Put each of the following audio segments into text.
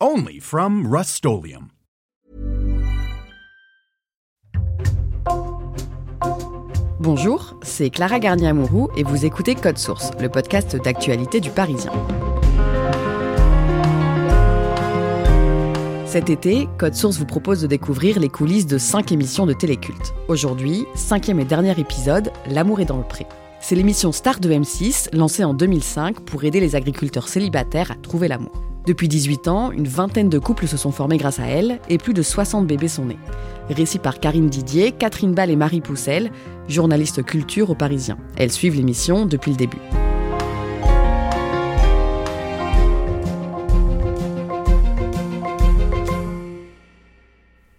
Only from Rust Bonjour, c'est Clara Garnier-Amouroux et vous écoutez Code Source, le podcast d'actualité du Parisien. Cet été, Code Source vous propose de découvrir les coulisses de 5 émissions de téléculte. Aujourd'hui, cinquième et dernier épisode, L'amour est dans le pré. C'est l'émission Star de M6, lancée en 2005 pour aider les agriculteurs célibataires à trouver l'amour. Depuis 18 ans, une vingtaine de couples se sont formés grâce à elle et plus de 60 bébés sont nés. Récit par Karine Didier, Catherine Ball et Marie Poussel, journalistes culture au Parisien. Elles suivent l'émission depuis le début.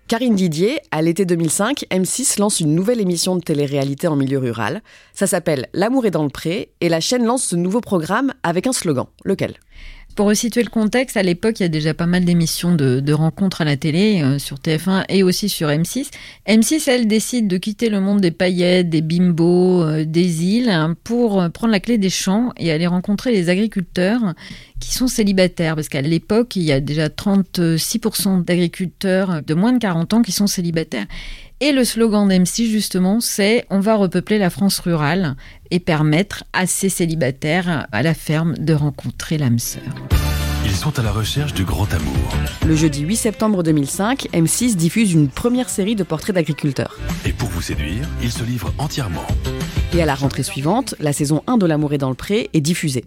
Karine Didier, à l'été 2005, M6 lance une nouvelle émission de télé-réalité en milieu rural. Ça s'appelle L'amour est dans le pré et la chaîne lance ce nouveau programme avec un slogan. Lequel? Pour resituer le contexte, à l'époque, il y a déjà pas mal d'émissions de, rencontres à la télé, euh, sur TF1 et aussi sur M6. M6, elle décide de quitter le monde des paillettes, des bimbos, euh, des îles, hein, pour euh, prendre la clé des champs et aller rencontrer les agriculteurs qui sont célibataires. Parce qu'à l'époque, il y a déjà 36% d'agriculteurs de moins de 40 ans qui sont célibataires. Et le slogan d'M6, justement, c'est On va repeupler la France rurale et permettre à ces célibataires à la ferme de rencontrer l'âme sœur. Ils sont à la recherche du grand amour. Le jeudi 8 septembre 2005, M6 diffuse une première série de portraits d'agriculteurs. Et pour vous séduire, ils se livrent entièrement. Et à la rentrée suivante, la saison 1 de L'amour est dans le pré est diffusée.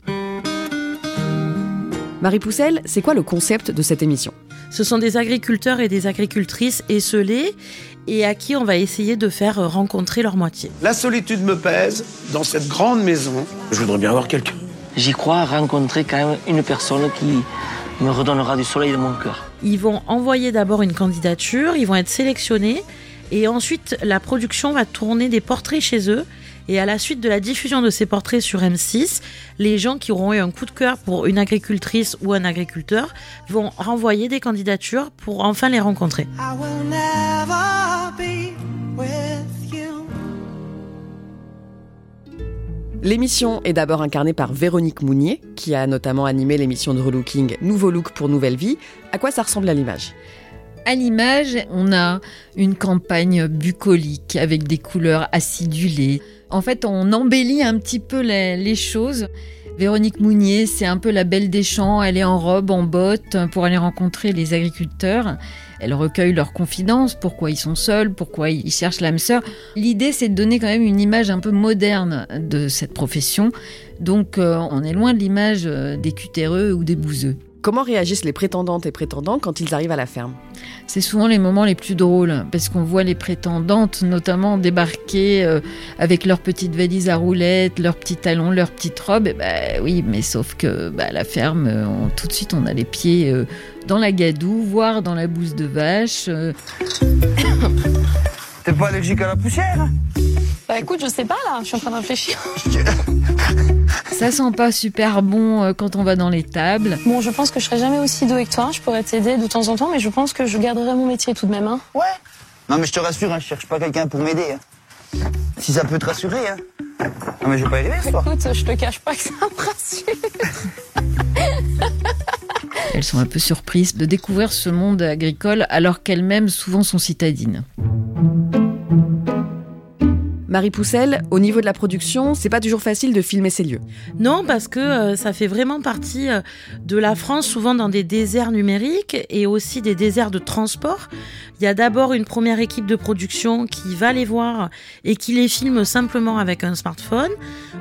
Marie Poussel, c'est quoi le concept de cette émission? Ce sont des agriculteurs et des agricultrices esselés et à qui on va essayer de faire rencontrer leur moitié. La solitude me pèse dans cette grande maison. Je voudrais bien voir quelqu'un. J'y crois rencontrer quand même une personne qui me redonnera du soleil dans mon cœur. Ils vont envoyer d'abord une candidature, ils vont être sélectionnés et ensuite la production va tourner des portraits chez eux et à la suite de la diffusion de ces portraits sur M6, les gens qui auront eu un coup de cœur pour une agricultrice ou un agriculteur vont renvoyer des candidatures pour enfin les rencontrer. L'émission est d'abord incarnée par Véronique Mounier, qui a notamment animé l'émission de relooking Nouveau Look pour Nouvelle Vie. À quoi ça ressemble à l'image? À l'image, on a une campagne bucolique avec des couleurs acidulées. En fait, on embellit un petit peu les, choses. Véronique Mounier, c'est un peu la belle des champs. Elle est en robe, en bottes pour aller rencontrer les agriculteurs. Elle recueille leurs confidences, pourquoi ils sont seuls, pourquoi ils cherchent l'âme sœur. L'idée, c'est de donner quand même une image un peu moderne de cette profession. Donc, euh, on est loin de l'image euh, des cutéreux ou des bouseux. Comment réagissent les prétendantes et prétendants quand ils arrivent à la ferme? C'est souvent les moments les plus drôles, parce qu'on voit les prétendantes notamment débarquer euh, avec leurs petites valises à roulettes, leurs petits talons, leurs petites robes. bah, oui, mais sauf que bah, la ferme, euh, tout de suite, on a les pieds euh, dans la gadoue, voire dans la bouse de vache. T'es pas allergique à la poussière hein? Bah écoute, je sais pas là, je suis en train de réfléchir. Ça sent pas super bon euh, quand on va dans les tables. Bon, je pense que je serai jamais aussi douée que toi. Je pourrais t'aider de temps en temps, mais je pense que je garderai mon métier tout de même. Hein. Ouais. Non, mais je te rassure, hein, je cherche pas quelqu'un pour m'aider. Hein. Si ça peut te rassurer, hein. Non, mais je vais pas y arriver, toi. Écoute, je te cache pas que ça me rassure. Elles sont un peu surprises de découvrir ce monde agricole alors qu'elles-mêmes souvent sont citadines. Marie Poussel, au niveau de la production, c'est pas toujours facile de filmer ces lieux. Non, parce que euh, ça fait vraiment partie euh, de la France, souvent dans des déserts numériques et aussi des déserts de transport. Il y a d'abord une première équipe de production qui va les voir et qui les filme simplement avec un smartphone.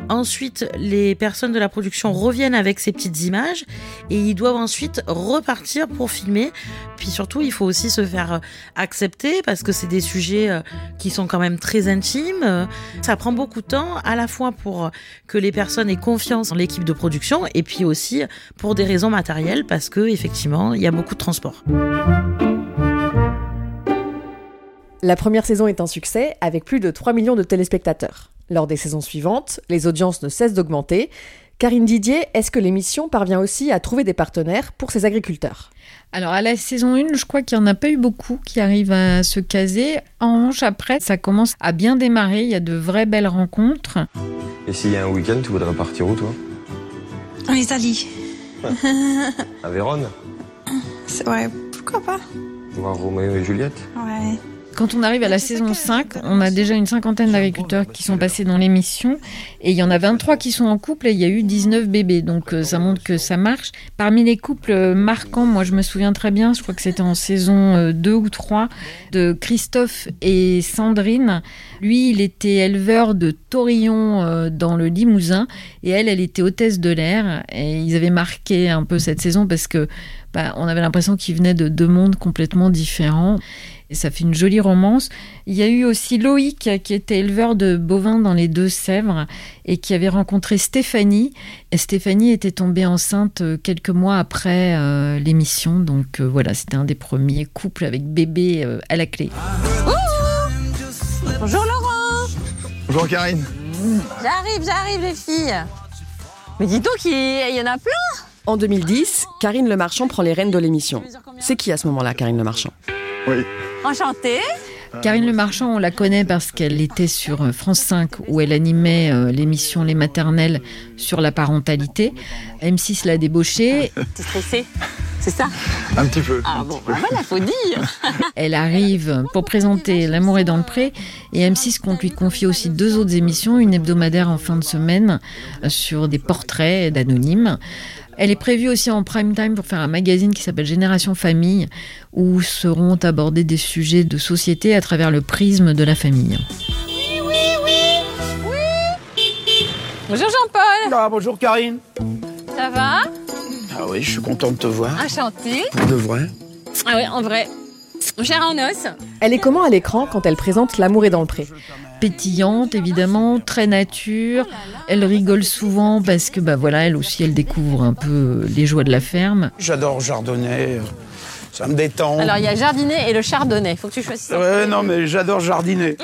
Ensuite, les personnes de la production reviennent avec ces petites images et ils doivent ensuite repartir pour filmer. Puis surtout, il faut aussi se faire accepter parce que c'est des sujets euh, qui sont quand même très intimes. Ça prend beaucoup de temps à la fois pour que les personnes aient confiance en l'équipe de production et puis aussi pour des raisons matérielles parce que effectivement, il y a beaucoup de transport. La première saison est un succès avec plus de 3 millions de téléspectateurs. Lors des saisons suivantes, les audiences ne cessent d'augmenter. Karine Didier, est-ce que l'émission parvient aussi à trouver des partenaires pour ses agriculteurs? Alors à la saison 1, je crois qu'il n'y en a pas eu beaucoup qui arrivent à se caser. En revanche, après, ça commence à bien démarrer. Il y a de vraies belles rencontres. Et s'il y a un week-end, tu voudrais partir où, toi? En Italie. À Vérone? Ouais, pourquoi pas? Voir Roméo et Juliette? Ouais. Quand on arrive à la saison 5, on a déjà une cinquantaine d'agriculteurs qui sont passés dans l'émission et il y en a 23 qui sont en couple et il y a eu 19 bébés. Donc euh, ça montre que ça marche. Parmi les couples euh, marquants, moi je me souviens très bien, je crois que c'était en saison 2 ou 3, de Christophe et Sandrine. Lui, il était éleveur de taurillons euh, dans le Limousin et elle, elle était hôtesse de l'air. Et ils avaient marqué un peu cette saison parce que bah, on avait l'impression qu'ils venaient de deux mondes complètement différents. Et ça fait une jolie romance. Il y a eu aussi Loïc qui était éleveur de bovins dans les Deux-Sèvres et qui avait rencontré Stéphanie. Et Stéphanie était tombée enceinte euh, quelques mois après euh, l'émission. Donc euh, voilà, c'était un des premiers couples avec bébé euh, à la clé. Bonjour Laurent Bonjour Karine. J'arrive, j'arrive les filles Mais dis donc, il y en a plein En 2010, Karine Le Marchand prend les rênes de l'émission. C'est qui à ce moment-là, Karine Le Marchand Oui. Enchantée Karine Le Marchand, on la connaît parce qu'elle était sur euh, France 5 où elle animait euh, l'émission Les Maternelles sur la parentalité. M6 l'a débauchée. T'es stressée? C'est ça? Un petit peu. Ah bon, bah voilà, faut dire Elle arrive pour présenter L'amour est dans le pré et M6 compte lui confier aussi deux autres émissions, une hebdomadaire en fin de semaine euh, sur des portraits d'anonymes. Elle est prévue aussi en prime time pour faire un magazine qui s'appelle Génération Famille où seront abordés des sujets de société à travers le prisme de la famille. Bonjour Jean-Paul Ah, bonjour Karine. Ça va? Ah oui, je suis content de te voir. Enchantée Pour de vrai? Ah ouais, en vrai. Cher en os Elle est comment à l'écran quand elle présente L'amour est dans le pré? Pétillante évidemment, très nature. Elle rigole souvent parce que bah voilà, elle aussi elle découvre un peu les joies de la ferme. J'adore jardonner. Ça me détend. Alors il y a jardiner et le chardonnay, faut que tu choisisses. Ouais, non, mais j'adore jardiner.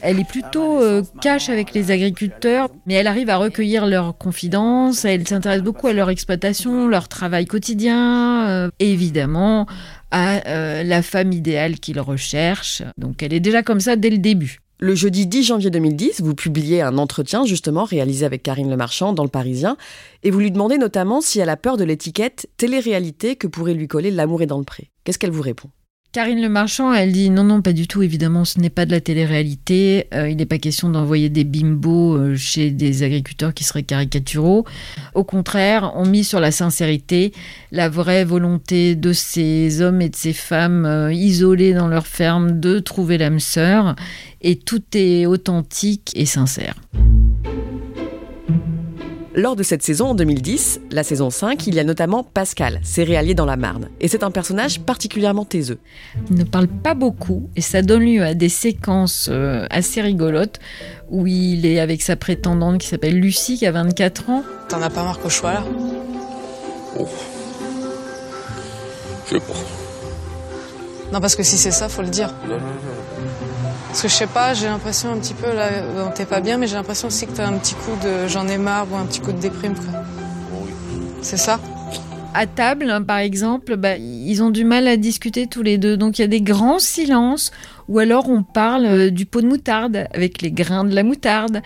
Elle est plutôt euh, cash avec les agriculteurs, mais elle arrive à recueillir leurs confidences, elle s'intéresse beaucoup à leur exploitation, leur travail quotidien, euh, évidemment à euh, la femme idéale qu'ils recherchent. Donc elle est déjà comme ça dès le début. Le jeudi 10 janvier 2010, vous publiez un entretien justement réalisé avec Karine Le Marchand dans Le Parisien et vous lui demandez notamment si elle a peur de l'étiquette télé-réalité que pourrait lui coller L'amour est dans le pré. Qu'est-ce qu'elle vous répond? Karine Le Marchand, elle dit non, non, pas du tout. Évidemment, ce n'est pas de la télé-réalité. Euh, il n'est pas question d'envoyer des bimbos euh, chez des agriculteurs qui seraient caricaturaux. Au contraire, on mise sur la sincérité, la vraie volonté de ces hommes et de ces femmes euh, isolés dans leur ferme de trouver l'âme sœur. Et tout est authentique et sincère. Lors de cette saison en 2010, la saison 5, il y a notamment Pascal, céréalier dans la Marne. Et c'est un personnage particulièrement taiseux. Il ne parle pas beaucoup et ça donne lieu à des séquences euh, assez rigolotes où il est avec sa prétendante qui s'appelle Lucie, qui a 24 ans. T'en as pas marre qu'au choix là? Je sais pas. Non, parce que si c'est ça, faut le dire. Parce que je sais pas, j'ai l'impression un petit peu là, bon, t'es pas bien, mais j'ai l'impression aussi que t'as un petit coup de j'en ai marre ou un petit coup de déprime quoi. C'est ça? À table, hein, par exemple, bah, ils ont du mal à discuter tous les deux. Donc il y a des grands silences ou alors on parle euh, du pot de moutarde avec les grains de la moutarde.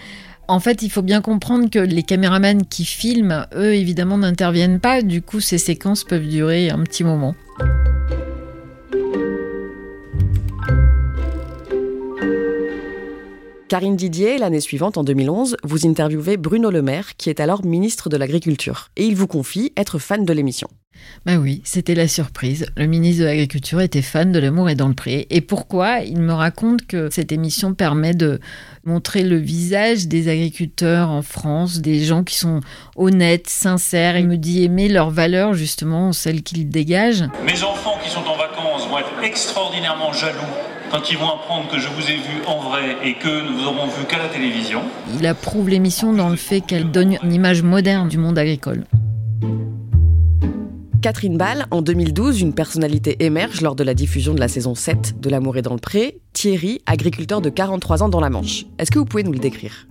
En fait, il faut bien comprendre que les caméramans qui filment, eux, évidemment, n'interviennent pas. Du coup, ces séquences peuvent durer un petit moment. Karine Didier, l'année suivante, en 2011, vous interviewez Bruno Le Maire, qui est alors ministre de l'Agriculture. Et il vous confie être fan de l'émission. Bah oui, c'était la surprise. Le ministre de l'Agriculture était fan de L'amour est dans le pré. Et pourquoi? Il me raconte que cette émission permet de montrer le visage des agriculteurs en France, des gens qui sont honnêtes, sincères. Il me dit aimer leurs valeurs, justement, celles qu'ils dégagent. Mes enfants qui sont en vacances vont être extraordinairement jaloux quand ils vont apprendre que je vous ai vu en vrai et que nous vous aurons vu qu'à la télévision. Il approuve l'émission dans le fait qu'elle donne une image moderne du monde agricole. Catherine Ball, en 2012, une personnalité émerge lors de la diffusion de la saison 7 de L'amour est dans le pré. Thierry, agriculteur de 43 ans dans la Manche. Est-ce que vous pouvez nous le décrire?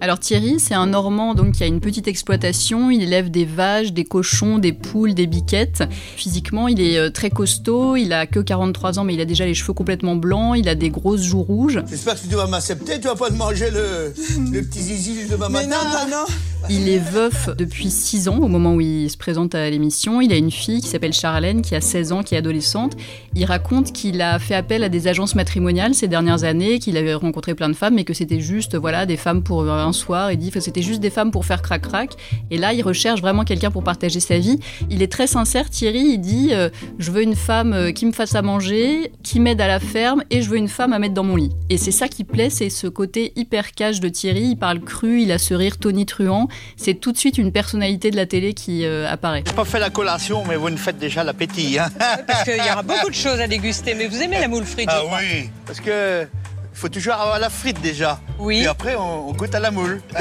Alors Thierry, c'est un Normand donc qui a une petite exploitation. Il élève des vaches, des cochons, des poules, des biquettes. Physiquement, il est euh, très costaud. Il a que 43 ans, mais il a déjà les cheveux complètement blancs. Il a des grosses joues rouges. J'espère que tu vas m'accepter. Tu vas pas te manger le, le petit zizi de ma matin. Non, non, non. Il est veuf depuis 6 ans au moment où il se présente à l'émission. Il a une fille qui s'appelle Charlène, qui a 16 ans, qui est adolescente. Il raconte qu'il a fait appel à des agences matrimoniales ces dernières années, qu'il avait rencontré plein de femmes, mais que c'était juste voilà des femmes pour un soir. Il dit que c'était juste des femmes pour faire crac-crac. Et là, il recherche vraiment quelqu'un pour partager sa vie. Il est très sincère, Thierry. Il dit euh, Je veux une femme euh, qui me fasse à manger, qui m'aide à la ferme, et je veux une femme à mettre dans mon lit. Et c'est ça qui plaît, c'est ce côté hyper cash de Thierry. Il parle cru, il a ce rire tonitruant c'est tout de suite une personnalité de la télé qui euh, apparaît. J'ai pas fait la collation, mais vous me faites déjà l'appétit. Hein parce qu'il y aura beaucoup de choses à déguster, mais vous aimez la moule frite, Ah oui, parce que faut toujours avoir la frite déjà. Oui. Et après, on, goûte à la moule.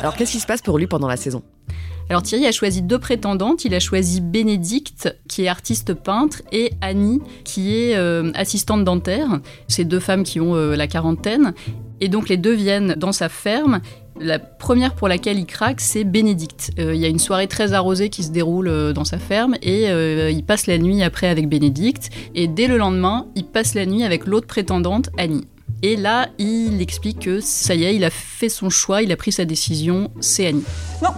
Alors, qu'est-ce qui se passe pour lui pendant la saison? Alors Thierry a choisi deux prétendantes. Il a choisi Bénédicte, qui est artiste peintre, et Annie, qui est euh, assistante dentaire. Ces deux femmes qui ont euh, la quarantaine. Et donc les deux viennent dans sa ferme. La première pour laquelle il craque, c'est Bénédicte. Euh, il y a une soirée très arrosée qui se déroule euh, dans sa ferme et euh, il passe la nuit après avec Bénédicte. Et dès le lendemain, il passe la nuit avec l'autre prétendante, Annie. Et là, il explique que ça y est, il a fait son choix, il a pris sa décision, c'est Annie. Non,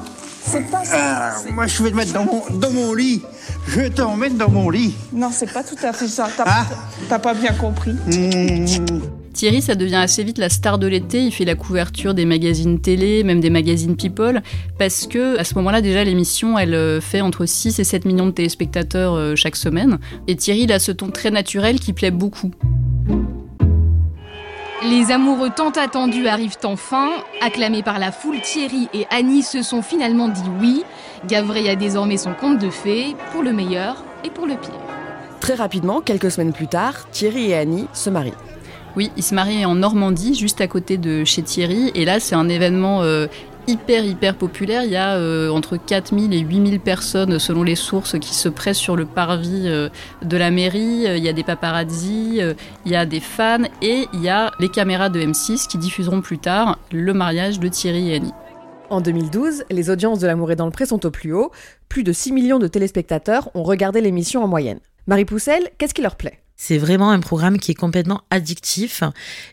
c'est pas ça. Ah, moi, je vais te mettre dans mon, dans mon lit. Je vais t'emmène dans mon lit. Non, c'est pas tout à fait ça. T'as ah. pas bien compris. Mmh. Thierry, ça devient assez vite la star de l'été. Il fait la couverture des magazines télé, même des magazines People, parce que à ce moment-là, déjà, l'émission, elle euh, fait entre 6 et 7 millions de téléspectateurs euh, chaque semaine. Et Thierry, il a ce ton très naturel qui plaît beaucoup. Les amoureux tant attendus arrivent enfin. Acclamés par la foule, Thierry et Annie se sont finalement dit oui. Gavray a désormais son compte de fées, pour le meilleur et pour le pire. Très rapidement, quelques semaines plus tard, Thierry et Annie se marient. Oui, il se marie en Normandie, juste à côté de chez Thierry. Et là, c'est un événement euh, hyper, hyper populaire. Il y a euh, entre 4000 et 8000 personnes, selon les sources, qui se pressent sur le parvis euh, de la mairie. Il y a des paparazzis, il y a des fans et il y a les caméras de M6 qui diffuseront plus tard le mariage de Thierry et Annie. En 2012, les audiences de L'amour et dans le pré sont au plus haut. Plus de 6 millions de téléspectateurs ont regardé l'émission en moyenne. Marie Poussel, qu'est-ce qui leur plaît? C'est vraiment un programme qui est complètement addictif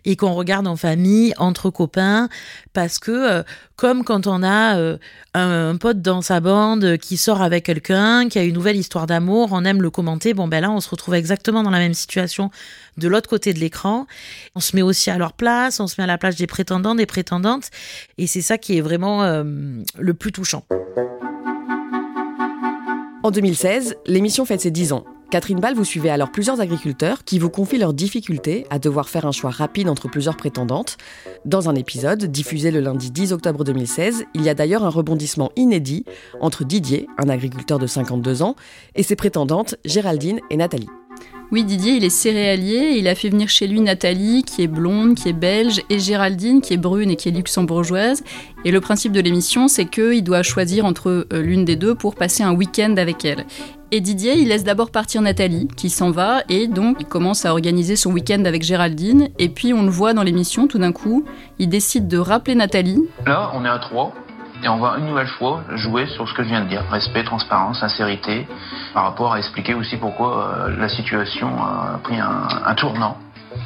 et qu'on regarde en famille, entre copains, parce que euh, comme quand on a euh, un, pote dans sa bande qui sort avec quelqu'un, qui a une nouvelle histoire d'amour, on aime le commenter. Bon ben là, on se retrouve exactement dans la même situation de l'autre côté de l'écran. On se met aussi à leur place, on se met à la place des prétendants, des prétendantes, et c'est ça qui est vraiment euh, le plus touchant. En 2016, l'émission fête ses 10 ans. Catherine Ball, vous suivez alors plusieurs agriculteurs qui vous confient leurs difficultés à devoir faire un choix rapide entre plusieurs prétendantes. Dans un épisode diffusé le lundi 10 octobre 2016, il y a d'ailleurs un rebondissement inédit entre Didier, un agriculteur de 52 ans, et ses prétendantes Géraldine et Nathalie. Oui, Didier, il est céréalier. Il a fait venir chez lui Nathalie, qui est blonde, qui est belge, et Géraldine, qui est brune et qui est luxembourgeoise. Et le principe de l'émission, c'est qu'il doit choisir entre euh, l'une des deux pour passer un week-end avec elle. Et Didier, il laisse d'abord partir Nathalie, qui s'en va, et donc il commence à organiser son week-end avec Géraldine. Et puis on le voit dans l'émission, tout d'un coup, il décide de rappeler Nathalie. Là, on est à trois. Et on va une nouvelle fois jouer sur ce que je viens de dire. Respect, transparence, sincérité, par rapport à expliquer aussi pourquoi euh, la situation a pris un, tournant.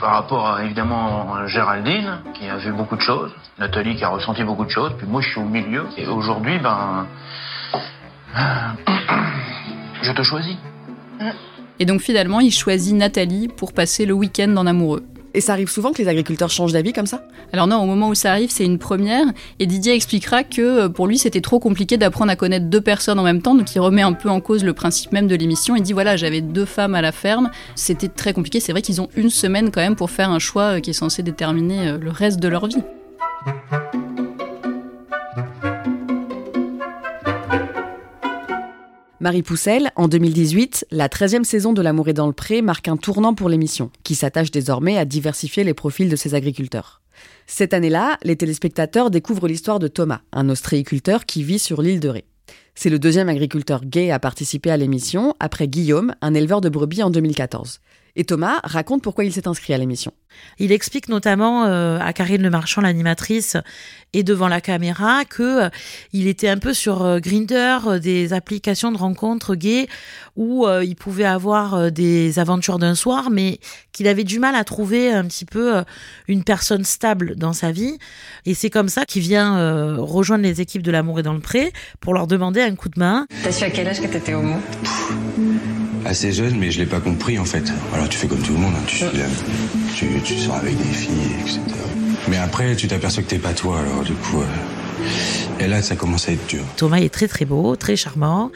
Par rapport à évidemment Géraldine, qui a vu beaucoup de choses, Nathalie qui a ressenti beaucoup de choses, puis moi je suis au milieu. Et aujourd'hui, ben. je te choisis. Et donc finalement, il choisit Nathalie pour passer le week-end en amoureux. Et ça arrive souvent que les agriculteurs changent d'avis comme ça Alors non, au moment où ça arrive, c'est une première. Et Didier expliquera que euh, pour lui, c'était trop compliqué d'apprendre à connaître deux personnes en même temps. Donc il remet un peu en cause le principe même de l'émission. Il dit voilà, j'avais deux femmes à la ferme. C'était très compliqué. C'est vrai qu'ils ont une semaine quand même pour faire un choix euh, qui est censé déterminer euh, le reste de leur vie. Marie Poussel, en 2018, la 13e saison de L'amour est dans le pré marque un tournant pour l'émission, qui s'attache désormais à diversifier les profils de ses agriculteurs. Cette année-là, les téléspectateurs découvrent l'histoire de Thomas, un ostréiculteur qui vit sur l'île de Ré. C'est le deuxième agriculteur gay à participer à l'émission, après Guillaume, un éleveur de brebis en 2014. Et Thomas raconte pourquoi il s'est inscrit à l'émission. Il explique notamment euh, à Karine Le Marchand, l'animatrice, et devant la caméra, que euh, il était un peu sur euh, Grinder, euh, des applications de rencontres gays, où euh, il pouvait avoir euh, des aventures d'un soir, mais qu'il avait du mal à trouver un petit peu euh, une personne stable dans sa vie. Et c'est comme ça qu'il vient euh, rejoindre les équipes de l'amour et dans le pré pour leur demander un coup de main. T'as su à quel âge que t'étais homo? Assez jeune, mais je l'ai pas compris en fait. Alors tu fais comme tout le monde, hein. tu, suis là, tu, tu sors avec des filles, etc. Mais après, tu t'aperçois que t'es pas toi, alors du coup. euh, Et là, ça commence à être dur. Thomas est très très beau, très charmant,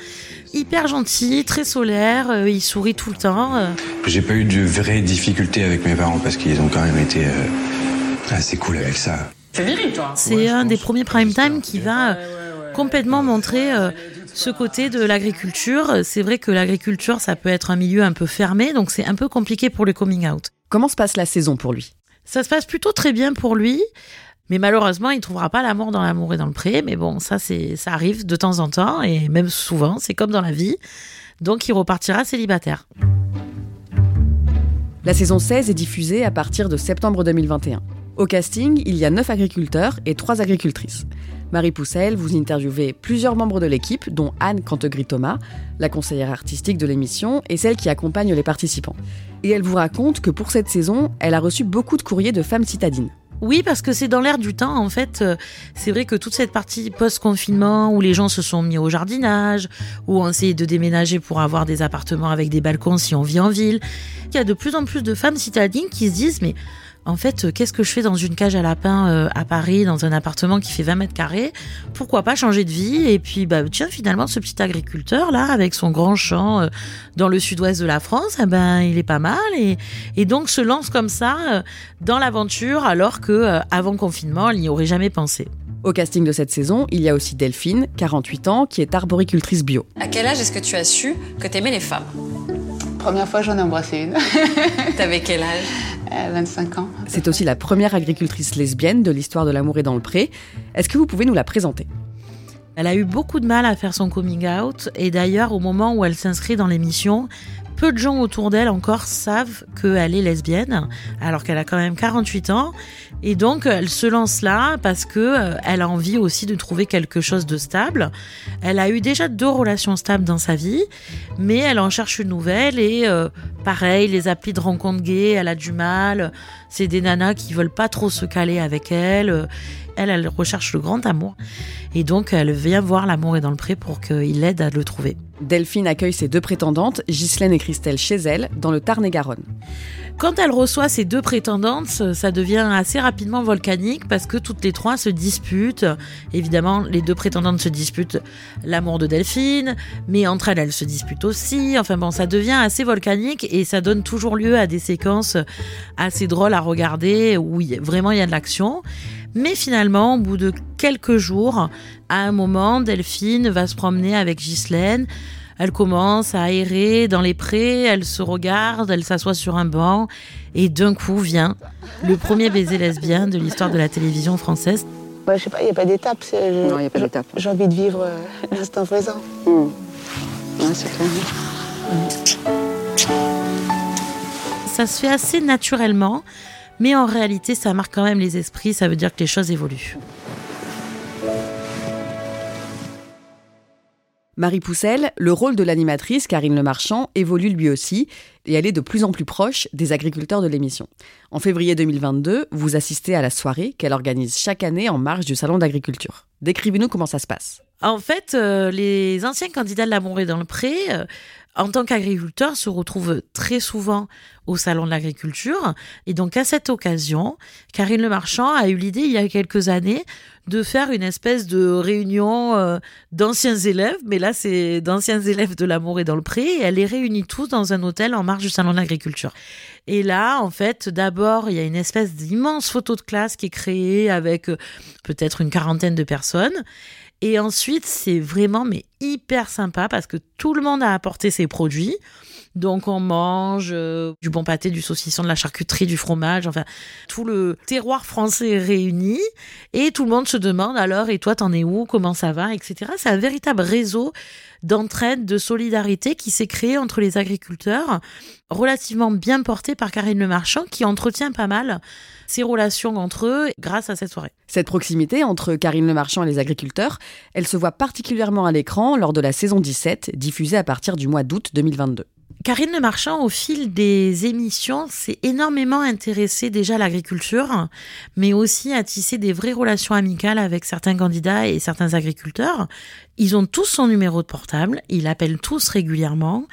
hyper gentil, très solaire, euh, il sourit tout le temps. euh. J'ai pas eu de vraies difficultés avec mes parents parce qu'ils ont quand même été euh, assez cool avec ça. C'est viril, toi. C'est un des premiers prime time qui va euh, complètement montrer euh, ce côté de l'agriculture. C'est vrai que l'agriculture, ça peut être un milieu un peu fermé, donc c'est un peu compliqué pour le coming out. Comment se passe la saison pour lui? Ça se passe plutôt très bien pour lui. Mais malheureusement, il ne trouvera pas l'amour dans l'amour et dans le pré. Mais bon, ça, c'est, ça arrive de temps en temps et même souvent. C'est comme dans la vie. Donc, il repartira célibataire. La saison 16 est diffusée à partir de septembre 2021. Au casting, il y a 9 agriculteurs et 3 agricultrices. Marie Poussel, vous interviewez plusieurs membres de l'équipe, dont Anne Cantegry-Thomas, la conseillère artistique de l'émission et celle qui accompagne les participants. Et elle vous raconte que pour cette saison, elle a reçu beaucoup de courriers de femmes citadines. Oui, parce que c'est dans l'air du temps. En fait, euh, c'est vrai que toute cette partie post-confinement où les gens se sont mis au jardinage, où on essayé de déménager pour avoir des appartements avec des balcons si on vit en ville, il y a de plus en plus de femmes citadines qui se disent mais en fait, euh, qu'est-ce que je fais dans une cage à lapins euh, à Paris, dans un appartement qui fait 20 mètres carrés? Pourquoi pas changer de vie? Et puis, bah, tiens, finalement, ce petit agriculteur là, avec son grand champ euh, dans le sud-ouest de la France, eh ben, il est pas mal et, et donc se lance comme ça euh, dans l'aventure, alors que euh, avant confinement, elle n'y aurait jamais pensé. Au casting de cette saison, il y a aussi Delphine, 48 ans, qui est arboricultrice bio. À quel âge est-ce que tu as su que t'aimais les femmes? Première fois, j'en ai embrassé une. T'avais quel âge Euh, 25 ans. C'est aussi la première agricultrice lesbienne de l'histoire de l'amour et dans le pré. Est-ce que vous pouvez nous la présenter? Elle a eu beaucoup de mal à faire son coming out et d'ailleurs au moment où elle s'inscrit dans l'émission, peu de gens autour d'elle encore savent qu'elle est lesbienne alors qu'elle a quand même 48 ans et donc elle se lance là parce que euh, elle a envie aussi de trouver quelque chose de stable. Elle a eu déjà deux relations stables dans sa vie, mais elle en cherche une nouvelle et euh, pareil, les applis de rencontre gays, elle a du mal. C'est des nanas qui veulent pas trop se caler avec elle. Elle, elle recherche le grand amour. Et donc, elle vient voir l'amour est dans le pré pour qu'il l'aide à le trouver. Delphine accueille ses deux prétendantes, Ghislaine et Christelle, chez elle, dans le Tarn-et-Garonne. Quand elle reçoit ces deux prétendantes, ça devient assez rapidement volcanique parce que toutes les trois se disputent. Évidemment, les deux prétendantes se disputent l'amour de Delphine, mais entre elles, elles se disputent aussi. Enfin bon, ça devient assez volcanique et ça donne toujours lieu à des séquences assez drôles à regarder où vraiment il y a de l'action. Mais finalement, au bout de quelques jours, à un moment, Delphine va se promener avec Ghislaine. Elle commence à aérer dans les prés, elle se regarde, elle s'assoit sur un banc, et d'un coup vient le premier baiser lesbien de l'histoire de la télévision française. Ouais, je sais pas, il n'y a pas d'étape. je- Non, y a pas d'étape. J'ai envie de vivre euh, l'instant présent. Ouais, c'est clair. Ça se fait assez naturellement, mais en réalité, ça marque quand même les esprits, ça veut dire que les choses évoluent. Marie Poussel, le rôle de l'animatrice, Karine Le Marchand, évolue lui aussi, et elle est de plus en plus proche des agriculteurs de l'émission. En février 2022, vous assistez à la soirée qu'elle organise chaque année en marge du Salon d'agriculture. Décrivez-nous comment ça se passe. En fait, euh, les anciens candidats de l'amour et dans le pré, euh, en tant qu'agriculteurs, se retrouvent très souvent au salon de l'agriculture. Et donc, à cette occasion, Karine Le Marchand a eu l'idée, il y a quelques années, de faire une espèce de réunion euh, d'anciens élèves. Mais là, c'est d'anciens élèves de l'amour et dans le pré. Et elle les réunit tous dans un hôtel en marge du salon de l'agriculture. Et là, en fait, d'abord, il y a une espèce d'immense photo de classe qui est créée avec peut-être une quarantaine de personnes. Et ensuite, c'est vraiment mais hyper sympa parce que tout le monde a apporté ses produits. Donc on mange euh, du bon pâté, du saucisson, de la charcuterie, du fromage, enfin tout le terroir français est réuni et tout le monde se demande alors et toi t'en es où, comment ça va, etc. C'est un véritable réseau d'entraide, de solidarité qui s'est créé entre les agriculteurs, relativement bien porté par Karine Le Marchand qui entretient pas mal ces relations entre eux grâce à cette soirée. Cette proximité entre Karine Le Marchand et les agriculteurs, elle se voit particulièrement à l'écran lors de la saison 17, diffusée à partir du mois d'août 2022. Karine Le Marchand, au fil des émissions, s'est énormément intéressée déjà à l'agriculture, mais aussi à tisser des vraies relations amicales avec certains candidats et certains agriculteurs. Ils ont tous son numéro de portable, ils l'appellent tous régulièrement.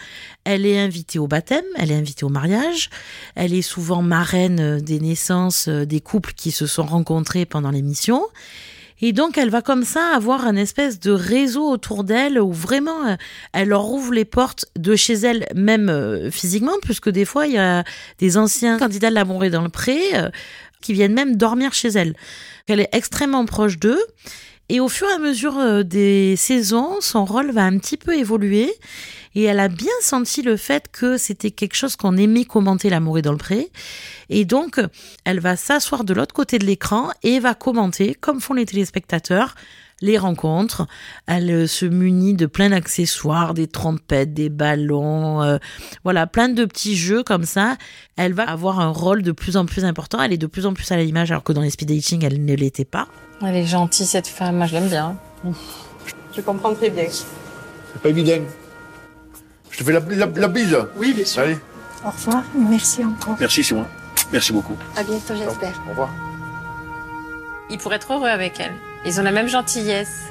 Elle est invitée au baptême, elle est invitée au mariage, elle est souvent marraine des naissances des couples qui se sont rencontrés pendant l'émission. Et donc, elle va comme ça avoir un espèce de réseau autour d'elle où vraiment, euh, elle leur ouvre les portes de chez elle, même euh, physiquement, puisque des fois, il y a des anciens candidats de l'amour et dans le pré euh, qui viennent même dormir chez elle. Elle est extrêmement proche d'eux. Et au fur et à mesure des saisons, son rôle va un petit peu évoluer. Et elle a bien senti le fait que c'était quelque chose qu'on aimait commenter l'amour est dans le pré. Et donc, elle va s'asseoir de l'autre côté de l'écran et va commenter, comme font les téléspectateurs, les rencontres. Elle se munit de plein d'accessoires, des trompettes, des ballons, euh, voilà, plein de petits jeux comme ça. Elle va avoir un rôle de plus en plus important. Elle est de plus en plus à l'image, alors que dans les speed dating, elle ne l'était pas. Elle est gentille, cette femme. Moi, je l'aime bien. Je comprends très bien. C'est pas évident. Je te fais la, la, la bise. Oui, bien sûr. Allez. Au revoir. Merci encore. Merci, c'est moi. Merci beaucoup. À bientôt, j'espère. Au revoir. Il pourrait être heureux avec elle. Ils ont la même gentillesse.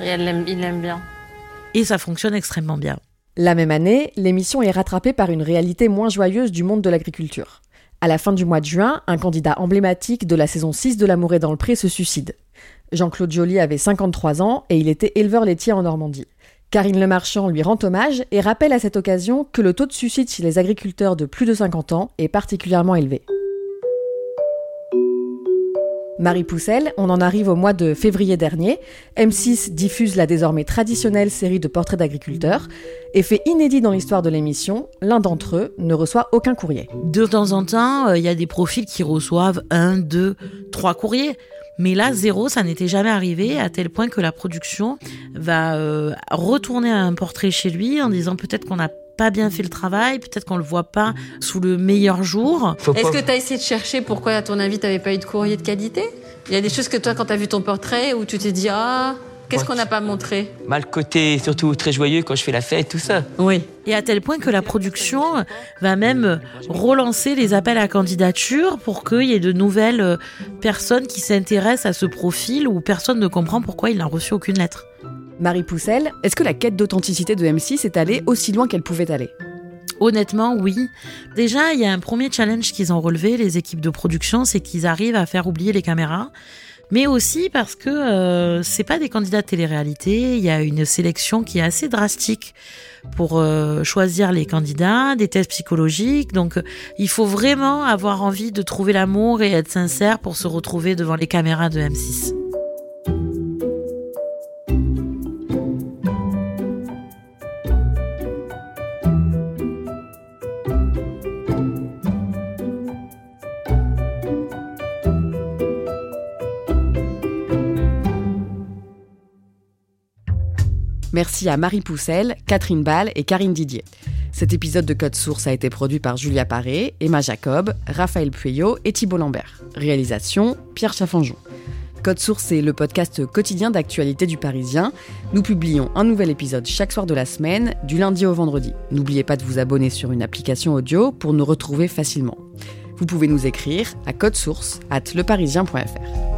Et elle l'aime, il l'aime bien. Et ça fonctionne extrêmement bien. La même année, l'émission est rattrapée par une réalité moins joyeuse du monde de l'agriculture. À la fin du mois de juin, un candidat emblématique de la saison 6 de L'amour est dans le pré se suicide. Jean-Claude Joly avait 53 ans et il était éleveur laitier en Normandie. Karine Le Marchand lui rend hommage et rappelle à cette occasion que le taux de suicide chez les agriculteurs de plus de 50 ans est particulièrement élevé. Marie Poussel, on en arrive au mois de février dernier. M6 diffuse la désormais traditionnelle série de portraits d'agriculteurs. Effet inédit dans l'histoire de l'émission, l'un d'entre eux ne reçoit aucun courrier. De temps en temps, euh, il y a des profils qui reçoivent un, deux, trois courriers. Mais là, zéro, ça n'était jamais arrivé, à tel point que la production va euh, retourner un portrait chez lui en disant peut-être qu'on n'a pas bien fait le travail, peut-être qu'on le voit pas sous le meilleur jour. Est-ce que tu as essayé de chercher pourquoi, à ton avis, t'avais pas eu de courrier de qualité? Il y a des choses que toi, quand tu as vu ton portrait, où tu t'es dit Ah, qu'est-ce qu'on n'a pas montré? Mal côté, surtout très joyeux quand je fais la fête, tout ça. Oui. Et à tel point que la production va même relancer les appels à candidature pour qu'il y ait de nouvelles personnes qui s'intéressent à ce profil où personne ne comprend pourquoi il n'a reçu aucune lettre. Marie Poussel, est-ce que la quête d'authenticité de M6 est allée aussi loin qu'elle pouvait aller? Honnêtement, oui. Déjà, il y a un premier challenge qu'ils ont relevé, les équipes de production, c'est qu'ils arrivent à faire oublier les caméras. Mais aussi parce que euh, c'est pas des candidats de télé-réalité, il y a une sélection qui est assez drastique pour euh, choisir les candidats, des tests psychologiques. Donc, il faut vraiment avoir envie de trouver l'amour et être sincère pour se retrouver devant les caméras de M6. Merci à Marie Poussel, Catherine Ball et Karine Didier. Cet épisode de Code Source a été produit par Julia Paré, Emma Jacob, Raphaël Pueyo et Thibault Lambert. Réalisation Pierre Chaffanjon. Code Source est le podcast quotidien d'actualité du Parisien. Nous publions un nouvel épisode chaque soir de la semaine, du lundi au vendredi. N'oubliez pas de vous abonner sur une application audio pour nous retrouver facilement. Vous pouvez nous écrire à codesource at leparisien.fr.